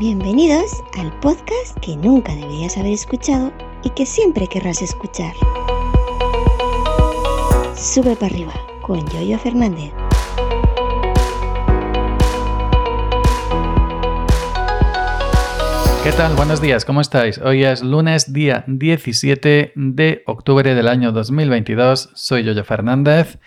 Bienvenidos al podcast que nunca deberías haber escuchado y que siempre querrás escuchar. Sube para arriba con Yoyo Fernández. ¿Qué tal? Buenos días, ¿cómo estáis? Hoy es lunes, día 17 de octubre del año 2022. Soy Yoyo Fernández,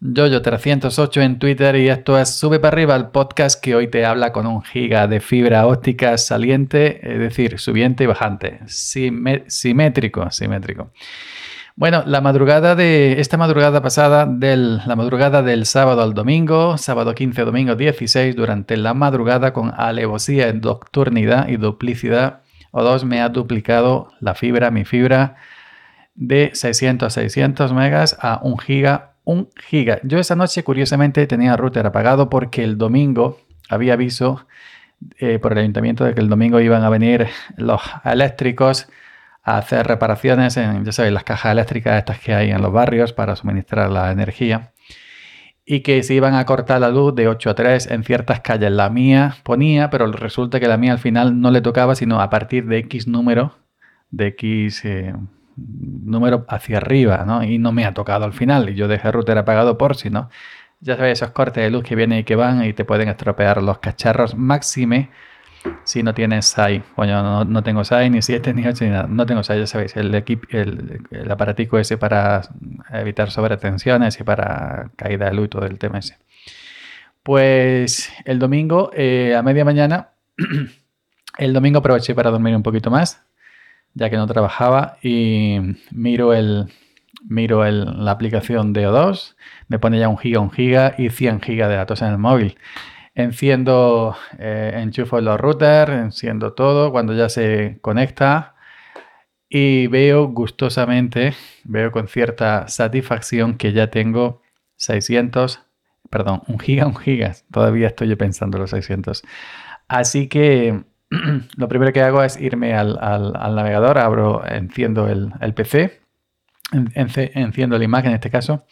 Yoyo308 en Twitter y esto es Sube para arriba, el podcast que hoy te habla con un giga de fibra óptica saliente, es decir, subiente y bajante, simétrico, simétrico. Bueno, la madrugada de esta madrugada pasada, del, la madrugada del sábado al domingo, sábado 15, domingo 16, durante la madrugada con alevosía, nocturnidad y duplicidad, O2 me ha duplicado la fibra, mi fibra, de 600 a 600 megas a 1 giga, 1 giga. Yo esa noche, curiosamente, tenía router apagado porque el domingo había aviso eh, por el ayuntamiento de que el domingo iban a venir los eléctricos hacer reparaciones en, ya sabéis, las cajas eléctricas estas que hay en los barrios para suministrar la energía. Y que se iban a cortar la luz de 8 a 3 en ciertas calles. La mía ponía, pero resulta que la mía al final no le tocaba, sino a partir de X número, de X eh, número hacia arriba, ¿no? Y no me ha tocado al final. Y yo dejé el router apagado por si no. Ya sabéis, esos cortes de luz que vienen y que van y te pueden estropear los cacharros. Máxime si no tienes SAI. Bueno, no, tengo SAI, ni 7, ni 8, ni nada. No tengo SAI, ya sabéis, el, el, el, aparatico ese para evitar sobretensiones y para caída de luz y todo el tema ese. Pues el domingo, eh, a media mañana, el domingo aproveché para dormir un poquito más, ya que no trabajaba, y miro el, miro el, la aplicación de O2, me pone ya un giga, un giga y 100 gigas de datos en el móvil enciendo, eh, enchufo los routers, enciendo todo cuando ya se conecta y veo gustosamente, veo con cierta satisfacción que ya tengo 600, perdón, un giga, un giga, todavía estoy pensando los 600. Así que lo primero que hago es irme al, navegador, abro, enciendo el, PC, enciendo la imagen en este caso,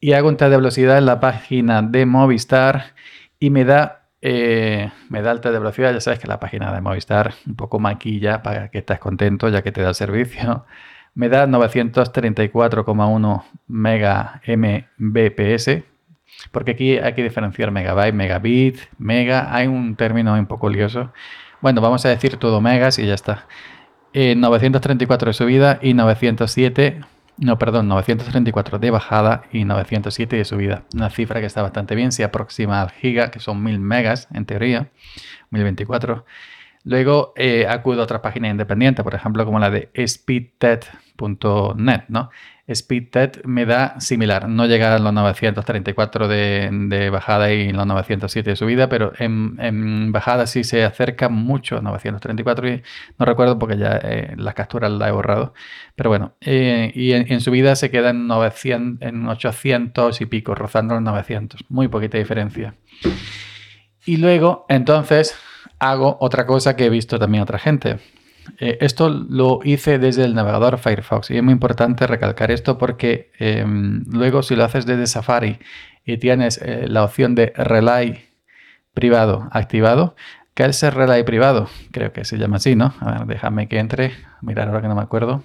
y hago un test de velocidad en la página de Movistar y me da, eh, me da alta de velocidad. Ya sabes que la página de Movistar un poco maquilla para que estés contento ya que te da el servicio. Me da 934,1 mega mbps. Porque aquí hay que diferenciar megabyte, megabit, mega. Hay un término un poco lioso. Bueno, vamos a decir todo megas y ya está. 934 eh, de subida y 907 no, perdón, 934 de bajada y 907 de subida. Una cifra que está bastante bien, se aproxima al giga, que son 1000 megas en teoría, 1024. Luego eh, acudo a otra página independiente, por ejemplo, como la de speedtet.net, ¿no? Speedtet me da similar, no llega a los 934 de, bajada y los 907 de subida, pero en, bajada sí se acerca mucho a 934 y no recuerdo porque ya eh, las capturas las he borrado, pero bueno, eh, y en, subida se queda en, 900, en 800 y pico, rozando los 900, muy poquita diferencia. Y luego, entonces, hago otra cosa que he visto también otra gente. Eh, esto lo hice desde el navegador Firefox y es muy importante recalcar esto porque em, luego si lo haces desde Safari y tienes eh, la opción de Relay privado activado, ¿qué es el Relay privado? Creo que se llama así, ¿no? A ver, déjame que entre, mirar ahora que no me acuerdo.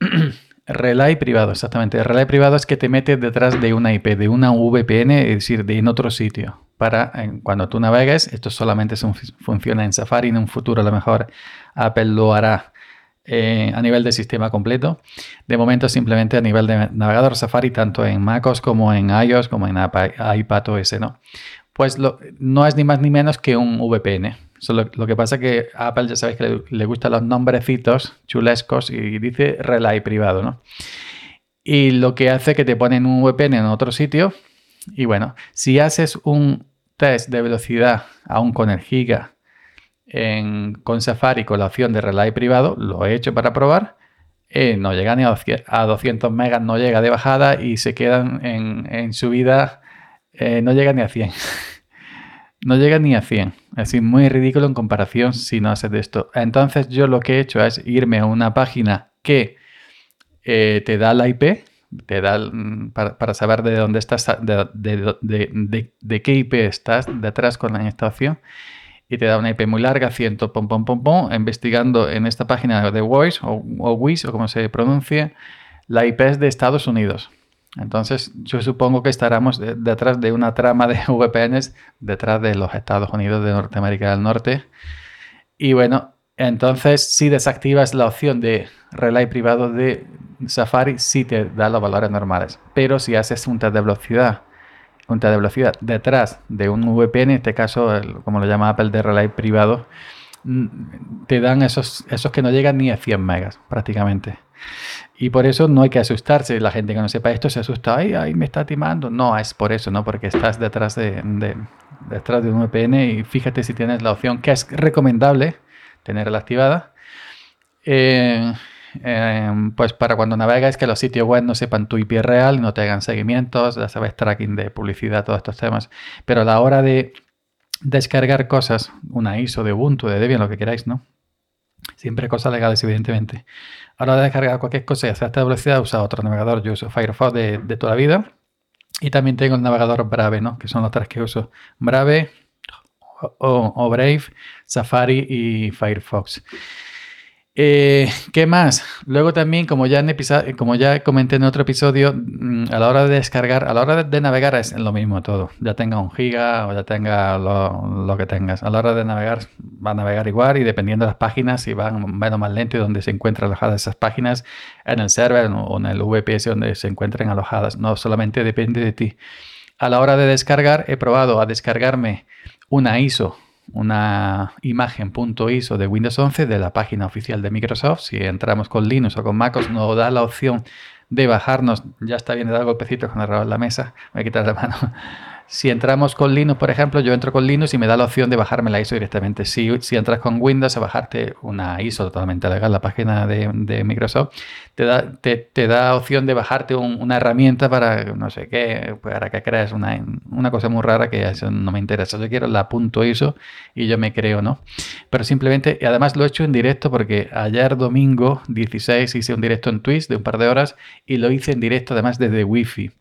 Relay privado, exactamente. relay privado es que te metes detrás de una IP, de una VPN, es decir, de en otro sitio para cuando tú navegues, esto solamente funciona en Safari, en un futuro a lo mejor Apple lo hará eh, a nivel de sistema completo. De momento simplemente a nivel de navegador Safari, tanto en MacOS como en iOS, como en iPadOS, ¿no? Pues no es ni más ni menos que un VPN. Lo, que pasa es que a Apple ya sabéis que le, le, gustan los nombrecitos chulescos y dice relay privado, ¿no? Y lo que hace que te ponen un VPN en otro sitio. Y bueno, si haces un test de velocidad aún con el giga en, con Safari con la opción de relay privado, lo he hecho para probar. Eh, no llega ni a 200 megas, no llega de bajada y se quedan en, subida, eh, no llega ni a 100. no llega ni a 100. Es decir, muy ridículo en comparación si no haces esto. Entonces yo lo que he hecho es irme a una página que eh, te da la IP, te da mm, para, saber de dónde estás, de, qué IP estás detrás con la instalación y te da una IP muy larga, ciento pom, pom, pom, pom, investigando en esta página de Voice o, o WIS o como se pronuncia, la IP es de Estados Unidos. Entonces, yo supongo que estaremos detrás de una trama de VPNs detrás de los Estados Unidos de Norteamérica del Norte. Y bueno, entonces si desactivas la opción de relay privado de Safari, sí te da los valores normales. Pero si haces un test de velocidad, un test de velocidad detrás de un VPN, en este caso, como lo llama Apple, de relay privado, te dan esos, esos que no llegan ni a 100 megas prácticamente. Y por eso no hay que asustarse. La gente que no sepa esto se asusta. Ay, ay, me está timando. No, es por eso, ¿no? Porque estás detrás de, detrás de un VPN y fíjate si tienes la opción que es recomendable tenerla activada. Eh, eh, pues para cuando navegas que los sitios web no sepan tu IP real, no te hagan seguimientos, ya sabes, tracking de publicidad, todos estos temas. Pero a la hora de descargar cosas, una ISO de Ubuntu, de Debian, lo que queráis, ¿no? Siempre cosas legales, evidentemente. A la hora de descargar cualquier cosa y hacer esta velocidad, usa otro navegador. Yo uso Firefox de, toda la vida. Y también tengo el navegador Brave, ¿no? Que son los tres que uso. Brave o Brave, Safari y Firefox. Eh, ¿Qué más? Luego también, como ya, en como comenté en otro episodio, mm, a la hora de descargar, a la hora de, navegar es lo mismo todo. Ya tenga un giga o ya tenga lo, que tengas. A la hora de navegar va a navegar igual y dependiendo de las páginas, si van menos más lento y donde se encuentran alojadas esas páginas, en el server o en el VPS donde se encuentren alojadas. No solamente depende de ti. A la hora de descargar, he probado a descargarme una ISO una imagen .iso de Windows 11 de la página oficial de Microsoft. Si entramos con Linux o con MacOS nos da la opción de bajarnos, ya está bien de dar golpecitos con el en la mesa, voy a quitar la mano, si entramos con Linux, por ejemplo, yo entro con Linux y me da la opción de bajarme la ISO directamente. Si, entras con Windows a bajarte una ISO totalmente legal, la página de, Microsoft, te da, te, da opción de bajarte una herramienta para, no sé qué, para que crees una, una cosa muy rara que eso no me interesa. Yo quiero la punto ISO y yo me creo, ¿no? Pero simplemente, y además lo he hecho en directo porque ayer domingo 16 hice un directo en Twitch de un par de horas y lo hice en directo además desde Wi-Fi.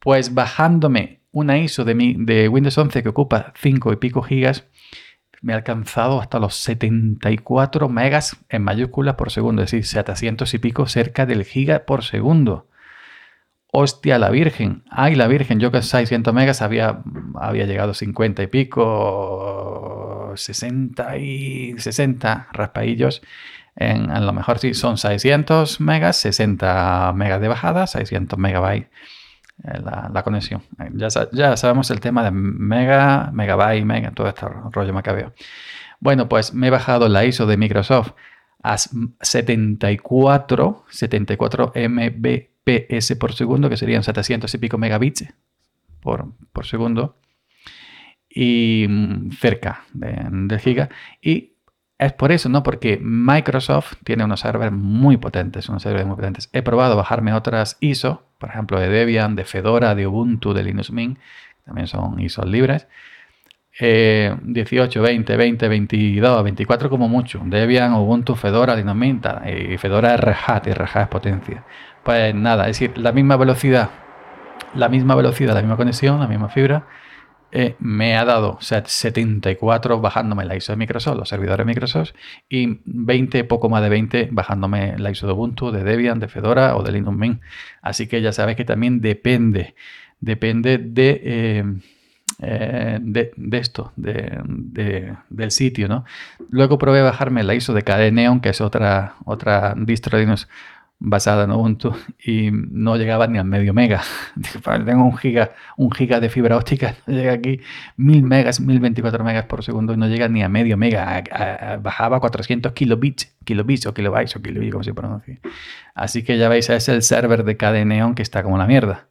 Pues bajándome una ISO de, Windows 11 que ocupa 5 y pico gigas, me ha alcanzado hasta los 74 megas en mayúsculas por segundo, es decir, 700 y pico cerca del giga por segundo. Hostia, la Virgen. Ay, la Virgen. Yo que 600 megas había, había llegado 50 y pico, 60 y 60 raspaillos. En, a lo mejor sí son 600 megas, 60 megas de bajada, 600 megabytes eh, la, conexión. Ya, ya, sabemos el tema de mega, megabyte, mega, todo este rollo macabeo. Bueno, pues me he bajado la ISO de Microsoft a 74, 74 Mbps por segundo, que serían 700 y pico megabits por, por segundo, y mm, cerca de, giga. Y es por eso, ¿no? Porque Microsoft tiene unos servers muy potentes, unos servers muy potentes. He probado bajarme otras ISO, por ejemplo, de Debian, de Fedora, de Ubuntu, de Linux Mint, también son ISO libres. 18, 20, 20, 22, 24 como mucho. Debian, Ubuntu, Fedora, Linux Mint y Fedora es Red y Red es potencia. Pues nada, es decir, la misma velocidad, la misma velocidad, la misma conexión, la misma fibra eh, me ha dado 74 bajándome la ISO de Microsoft, los servidores de Microsoft, y 20, poco más de 20 bajándome la ISO de Ubuntu, de Debian, de Fedora o de Linux Mint. Así que ya sabes que también depende, depende de, eh, eh, de, esto, de, del sitio. ¿no? Luego probé bajarme la ISO de KDE Neon, que es otra, otra distro Linux basada en Ubuntu y no llegaba ni al medio mega. Tengo un giga, un giga de fibra óptica, llega aquí mil megas, 1024 megas por segundo y no llega ni a medio mega. bajaba 400 kilobits, kilobits o kilobytes o kilobits, como se pronuncia. Así que ya veis, es el server de KDE Neon que está como la mierda.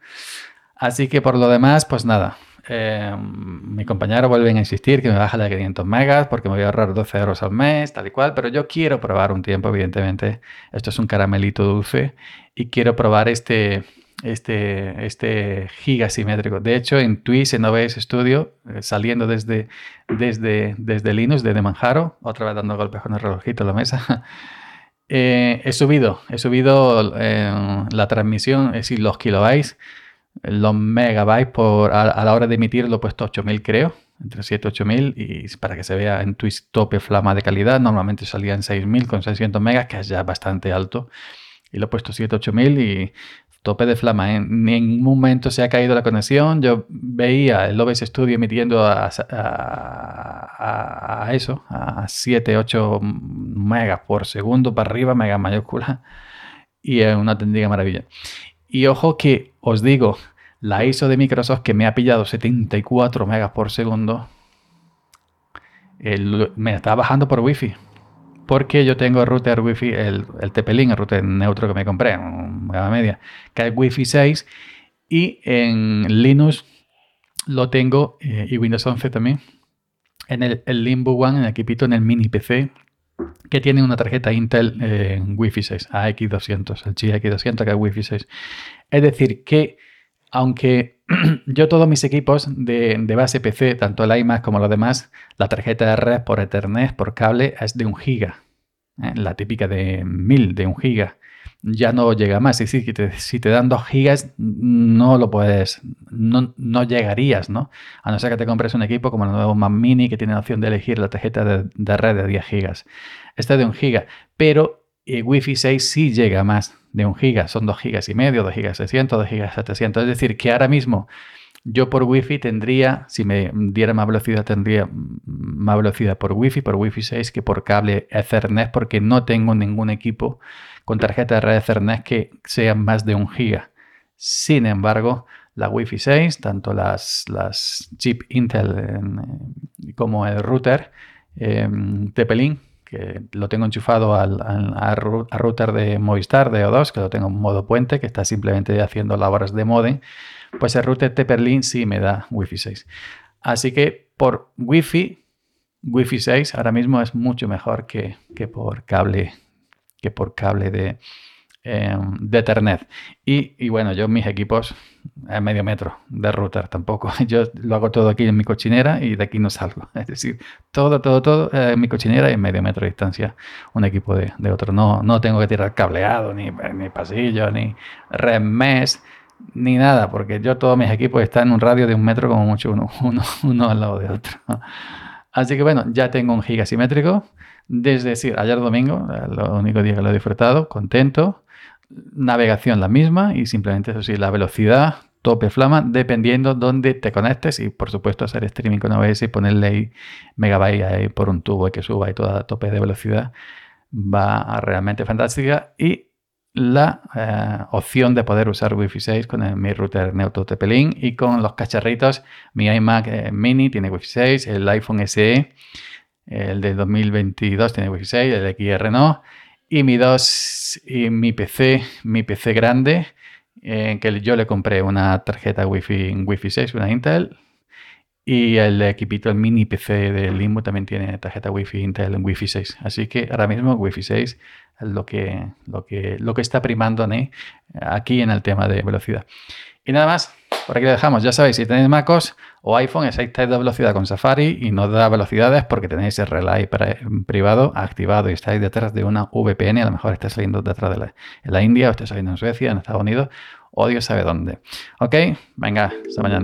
Así que por lo demás, pues nada, eh, mi compañero vuelve a insistir que me baja de 500 megas porque me voy a ahorrar 12 euros al mes, tal y cual, pero yo quiero probar un tiempo, evidentemente. Esto es un caramelito dulce y quiero probar este, este, este giga simétrico. De hecho, en Twitch, en OBS Studio, eh, saliendo desde, desde, desde Linux, desde Manjaro, otra vez dando golpes con el relojito en la mesa, eh, he subido, he subido eh, la transmisión, es decir, los kilobytes, los megabytes por, a, la hora de emitir lo he puesto 8000 creo, entre 7 y 8000 y para que se vea en Twitch tope flama de calidad, normalmente salía en 6000 con 600 megas, que es ya bastante alto, y lo he puesto 7 8000 y tope de flama. En ningún momento se ha caído la conexión. Yo veía el OBS Studio emitiendo a, eso, a 7, 8 megas por segundo para arriba, mega mayúscula. Y es una auténtica maravilla. Y ojo que os digo, la ISO de Microsoft que me ha pillado 74 megas por segundo, me está bajando por Wi-Fi. Porque yo tengo el router Wi-Fi, el, el TP-Link, el router neutro que me compré, media, que es Wi-Fi 6, y en Linux lo tengo, eh, y Windows 11 también, en el, Limbo One, en el equipito, en el mini PC, que tiene una tarjeta Intel en Wi-Fi 6, AX200, el GX200 que es Wi-Fi 6. Es decir, que aunque yo todos mis equipos de, base PC, tanto el iMac como los demás, la tarjeta de red por Ethernet, por cable, es de un giga. ¿eh? La típica de 1000, de un giga. Ya no llega más. Es decir, si te dan 2 gigas, no lo puedes, no, llegarías, ¿no? A no ser que te compres un equipo como el nuevo Mac Mini que tiene la opción de elegir la tarjeta de, de red de 10 gigas. Este es de un giga, pero y Wi-Fi 6 sí llega más de un giga, son 2 gigas y medio, 2 gigas 600, 2 gigas 700. Es decir, que ahora mismo yo por Wi-Fi tendría, si me diera más velocidad, tendría más velocidad por Wi-Fi, por Wi-Fi 6 que por cable Ethernet, porque no tengo ningún equipo con tarjeta de red Ethernet que sea más de un giga. Sin embargo, la Wi-Fi 6, tanto las, las chip Intel como el router eh, TP-Link, que lo tengo enchufado al, router de Movistar de O2, que lo tengo en modo puente, que está simplemente haciendo labores de modem, pues el router TP-Link sí me da Wi-Fi 6. Así que por Wi-Fi, Wi-Fi 6 ahora mismo es mucho mejor que, que por cable que por cable de, Em, de Ethernet. Y, bueno, yo mis equipos a medio metro de router tampoco. Yo lo hago todo aquí en mi cochinera y de aquí no salgo. Es decir, todo, todo, todo en mi cochinera y en medio metro de distancia un equipo de, otro. No, no tengo que tirar cableado, ni, ni pasillo, ni red mesh, ni nada, porque yo todos mis equipos están en un radio de un metro como mucho uno, uno, al lado de otro. Así que bueno, ya tengo un giga simétrico. Desde decir, ayer domingo, lo único día que lo he disfrutado, contento navegación la misma y simplemente eso sí, la velocidad tope flama dependiendo dónde te conectes y por supuesto hacer streaming con OBS y ponerle ahí megabyte ahí por un tubo y que suba y toda tope de velocidad va a realmente fantástica y la eh, opción de poder usar Wi-Fi 6 con mi router Neutro TP-Link y con los cacharritos mi iMac eh, mini tiene Wi-Fi 6 el iPhone SE el de 2022 tiene Wi-Fi 6 el XR no y mi dos y mi PC, mi PC grande, en que yo le compré una tarjeta Wi-Fi, Wi-Fi 6, una Intel. Y el equipito, el mini PC del Limbo también tiene tarjeta Wi-Fi Intel en Wi-Fi 6. Así que ahora mismo Wi-Fi 6 es lo que, lo que, lo que está primando aquí en el tema de velocidad. Y nada más, por aquí lo dejamos. Ya sabéis, si tenéis MacOS o iPhone, estáis de velocidad con Safari y no da velocidades porque tenéis el relay privado activado y estáis detrás de una VPN. A lo mejor estáis saliendo detrás de la, en la India o estáis saliendo en Suecia, en Estados Unidos o Dios sabe dónde. Ok, venga, hasta mañana.